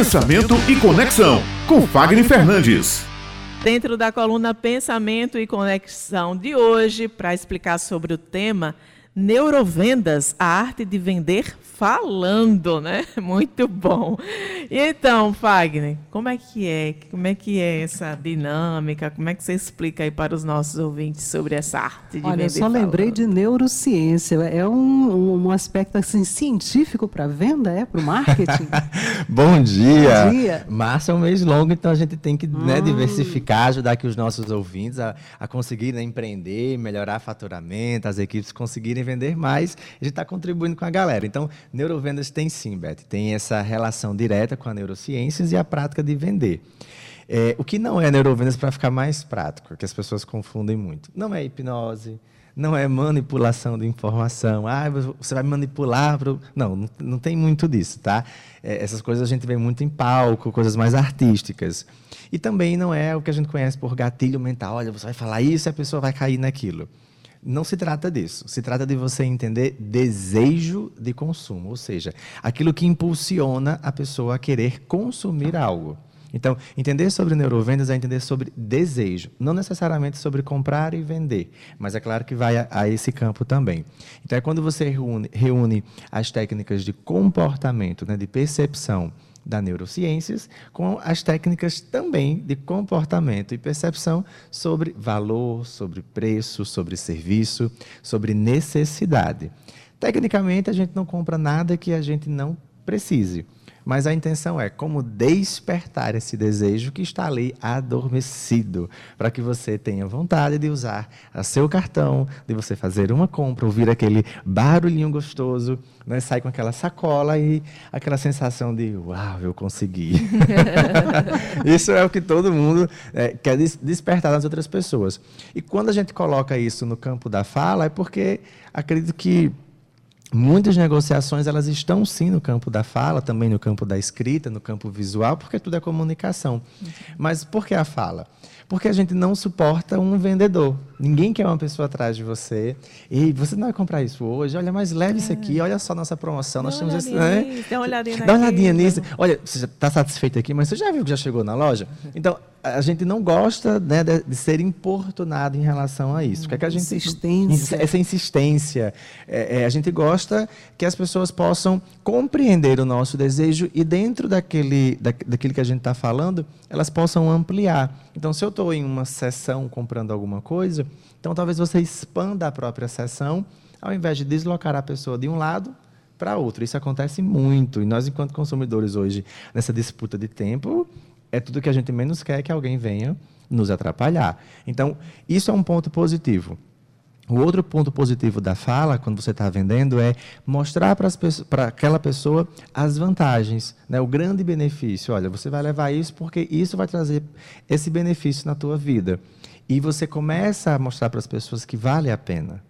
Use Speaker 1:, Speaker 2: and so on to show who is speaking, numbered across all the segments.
Speaker 1: Pensamento e Conexão, com Fagner Fernandes.
Speaker 2: Dentro da coluna Pensamento e Conexão de hoje, para explicar sobre o tema Neurovendas, a arte de vender falando, né? Muito bom. E então, Fagner, como é que é? Como é que é essa dinâmica? Como é que você explica aí para os nossos ouvintes sobre essa arte de
Speaker 3: Olha,
Speaker 2: vender
Speaker 3: eu só
Speaker 2: falando?
Speaker 3: lembrei de neurociência. É um, um aspecto assim científico para venda, é para o marketing.
Speaker 4: Bom dia.
Speaker 3: Bom dia.
Speaker 4: Março é um mês longo, então a gente tem que né,
Speaker 3: Hum.
Speaker 4: diversificar, ajudar aqui os nossos ouvintes a, a conseguirem empreender, melhorar faturamento, as equipes conseguirem vender mais. A gente está contribuindo com a galera. Então, neurovendas tem sim, Beth, tem essa relação direta com a neurociências e a prática de vender. É, o que não é neurovendas para ficar mais prático, que as pessoas confundem muito. Não é hipnose, não é manipulação de informação. Ah, você vai manipular. Pro... Não, não, não tem muito disso, tá? É, essas coisas a gente vê muito em palco, coisas mais artísticas. E também não é o que a gente conhece por gatilho mental. Olha, você vai falar isso e a pessoa vai cair naquilo. Não se trata disso. Se trata de você entender desejo de consumo, ou seja, aquilo que impulsiona a pessoa a querer consumir algo. Então, entender sobre neurovendas é entender sobre desejo, não necessariamente sobre comprar e vender, mas é claro que vai a, a esse campo também. Então, é quando você reúne, reúne as técnicas de comportamento, né, de percepção da neurociências, com as técnicas também de comportamento e percepção sobre valor, sobre preço, sobre serviço, sobre necessidade. Tecnicamente, a gente não compra nada que a gente não precise. Mas a intenção é como despertar esse desejo que está ali adormecido, para que você tenha vontade de usar o seu cartão, de você fazer uma compra, ouvir aquele barulhinho gostoso, né? sai com aquela sacola e aquela sensação de uau, eu consegui. isso é o que todo mundo é, quer des despertar nas outras pessoas. E quando a gente coloca isso no campo da fala, é porque acredito que Muitas negociações elas estão sim no campo da fala, também no campo da escrita, no campo visual, porque tudo é comunicação. Mas por que a fala? Porque a gente não suporta um vendedor. Ninguém quer uma pessoa atrás de você. Ei, você não vai comprar isso hoje? Olha, mas leve isso aqui. Olha só nossa promoção. Nós
Speaker 2: Dá uma
Speaker 4: temos esse. né?
Speaker 2: nisso, dá uma olhadinha
Speaker 4: Dá uma olhadinha nisso. Olha, você está satisfeito aqui, mas você já viu que já chegou na loja? Então, a gente não gosta né, de, de ser importunado em relação a isso. O que é que a gente
Speaker 3: Insistência.
Speaker 4: essa insistência. É, é, a gente gosta que as pessoas possam compreender o nosso desejo e dentro daquele, da, daquilo que a gente está falando, elas possam ampliar. Então, se eu estou em uma sessão comprando alguma coisa, então talvez você expanda a própria sessão, ao invés de deslocar a pessoa de um lado para outro. Isso acontece muito. E nós, enquanto consumidores hoje, nessa disputa de tempo, é tudo que a gente menos quer que alguém venha nos atrapalhar. Então, isso é um ponto positivo. O outro ponto positivo da fala, quando você está vendendo, é mostrar para aquela pessoa as vantagens, né? o grande benefício. Olha, você vai levar isso porque isso vai trazer esse benefício na tua vida. E você começa a mostrar para as pessoas que vale a pena.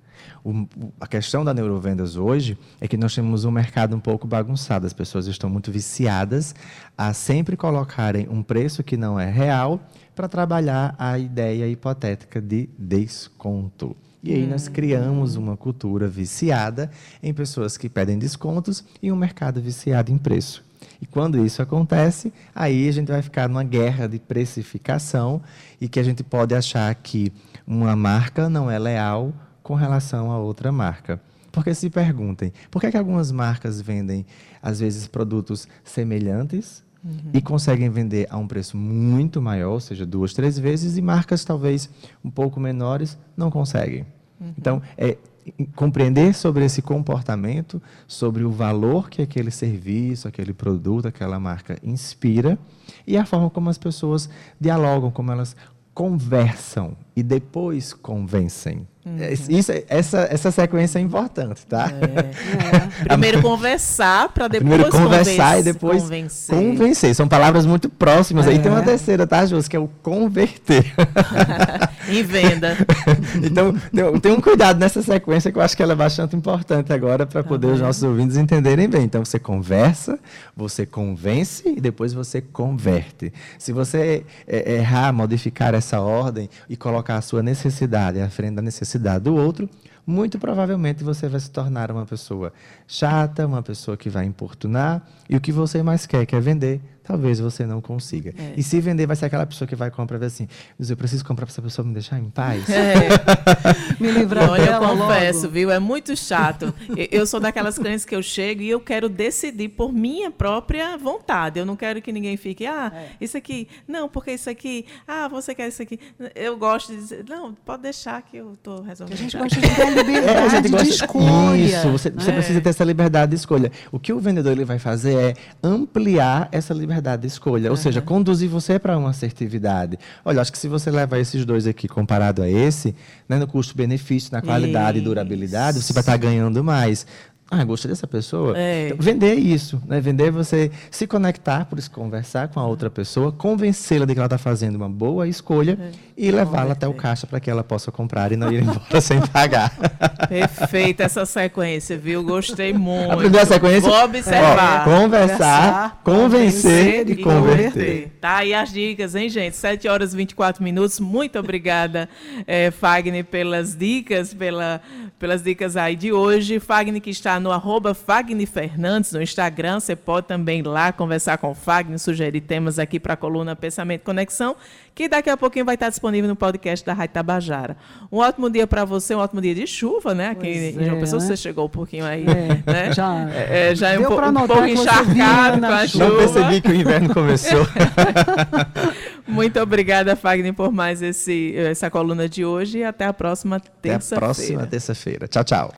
Speaker 4: O, a questão da neurovendas hoje é que nós temos um mercado um pouco bagunçado. As pessoas estão muito viciadas a sempre colocarem um preço que não é real para trabalhar a ideia hipotética de desconto. E aí nós criamos uma cultura viciada em pessoas que pedem descontos e um mercado viciado em preço. E quando isso acontece, aí a gente vai ficar numa guerra de precificação e que a gente pode achar que uma marca não é leal com relação a outra marca. Porque se perguntem, por que, é que algumas marcas vendem, às vezes, produtos semelhantes uhum. e conseguem vender a um preço muito maior, ou seja, duas, três vezes, e marcas talvez um pouco menores não conseguem? Uhum. Então, é compreender sobre esse comportamento, sobre o valor que aquele serviço, aquele produto, aquela marca inspira e a forma como as pessoas dialogam, como elas conversam e depois convencem. Uhum. Isso, essa, essa sequência é importante, tá?
Speaker 2: É. É. Primeiro conversar para depois
Speaker 4: Primeiro conversar
Speaker 2: convencer,
Speaker 4: e depois
Speaker 2: convencer.
Speaker 4: convencer. São palavras muito próximas. É. Aí tem uma terceira, tá, Jus? Que é o converter.
Speaker 2: em venda.
Speaker 4: então, tem um cuidado nessa sequência que eu acho que ela é bastante importante agora para poder tá os nossos ouvintes entenderem bem. Então, você conversa, você convence e depois você converte. Se você errar, modificar essa ordem e colocar a sua necessidade à frente da necessidade do outro, muito provavelmente você vai se tornar uma pessoa chata, uma pessoa que vai importunar, e o que você mais quer, que é vender, talvez você não consiga.
Speaker 2: É.
Speaker 4: E se vender, vai ser aquela pessoa que vai comprar e vai assim, mas eu preciso comprar para essa pessoa me deixar em paz.
Speaker 2: É.
Speaker 3: Me livrar
Speaker 2: Olha, eu confesso,
Speaker 3: logo.
Speaker 2: viu? É muito chato. Eu- sou daquelas clientes que eu chego e eu quero decidir por minha própria vontade. Eu não quero que ninguém fique, ah,
Speaker 3: É.
Speaker 2: isso aqui, não, porque isso aqui, ah, você quer isso aqui. Eu gosto de dizer, não, pode deixar que eu estou resolvendo.
Speaker 3: A gente gosta de ter a
Speaker 4: É, a
Speaker 3: liberdade
Speaker 4: gente
Speaker 3: de
Speaker 4: gosta-
Speaker 3: escolha.
Speaker 4: Isso, você, você
Speaker 2: É.
Speaker 4: precisa ter essa liberdade de escolha. O que o vendedor ele vai fazer é ampliar essa liberdade de escolha, ou seja, conduzir você para uma assertividade. Olha, acho que se você levar esses dois aqui comparado a esse, né, no custo-benefício, na qualidade e
Speaker 2: Isso.
Speaker 4: durabilidade, você vai estar ganhando mais. Ah, gostei dessa pessoa.
Speaker 2: É.
Speaker 4: Então, vender é isso, né? Vender é você se conectar, por isso conversar com a outra pessoa, convencê-la de que ela está fazendo uma boa escolha
Speaker 2: É.
Speaker 4: e levá-la até o caixa para que ela possa comprar e não ir embora sem pagar.
Speaker 2: Perfeita essa sequência, viu? Gostei muito.
Speaker 4: A sequência?
Speaker 2: Vou observar.
Speaker 4: Ó, conversar, convencer e converter.
Speaker 2: Tá aí as dicas, hein, gente? 7 horas e 24 minutos. Muito obrigada, eh, Fagner, pelas dicas, pela, pelas dicas aí de hoje. Fagner que está no arroba Fagner Fernandes no Instagram. Você pode também ir lá conversar com o Fagner, sugerir temas aqui para a coluna Pensamento e Conexão, que daqui a pouquinho vai estar disponível no podcast da Rádio Tabajara. Um ótimo dia para você, um ótimo dia de chuva, né? Aqui
Speaker 3: Pois
Speaker 2: em João
Speaker 3: é,
Speaker 2: Pessoa,
Speaker 3: né?
Speaker 2: você chegou um pouquinho aí,
Speaker 3: É,
Speaker 2: né?
Speaker 3: já-
Speaker 2: É, já é um, um pouco
Speaker 3: você
Speaker 2: encharcado com a
Speaker 3: chuva.
Speaker 4: Não percebi que o inverno começou.
Speaker 2: Muito obrigada, Fagner, por mais esse, essa coluna de hoje e até a próxima
Speaker 4: Até a
Speaker 2: terça-feira.
Speaker 4: próxima terça-feira. Tchau, tchau.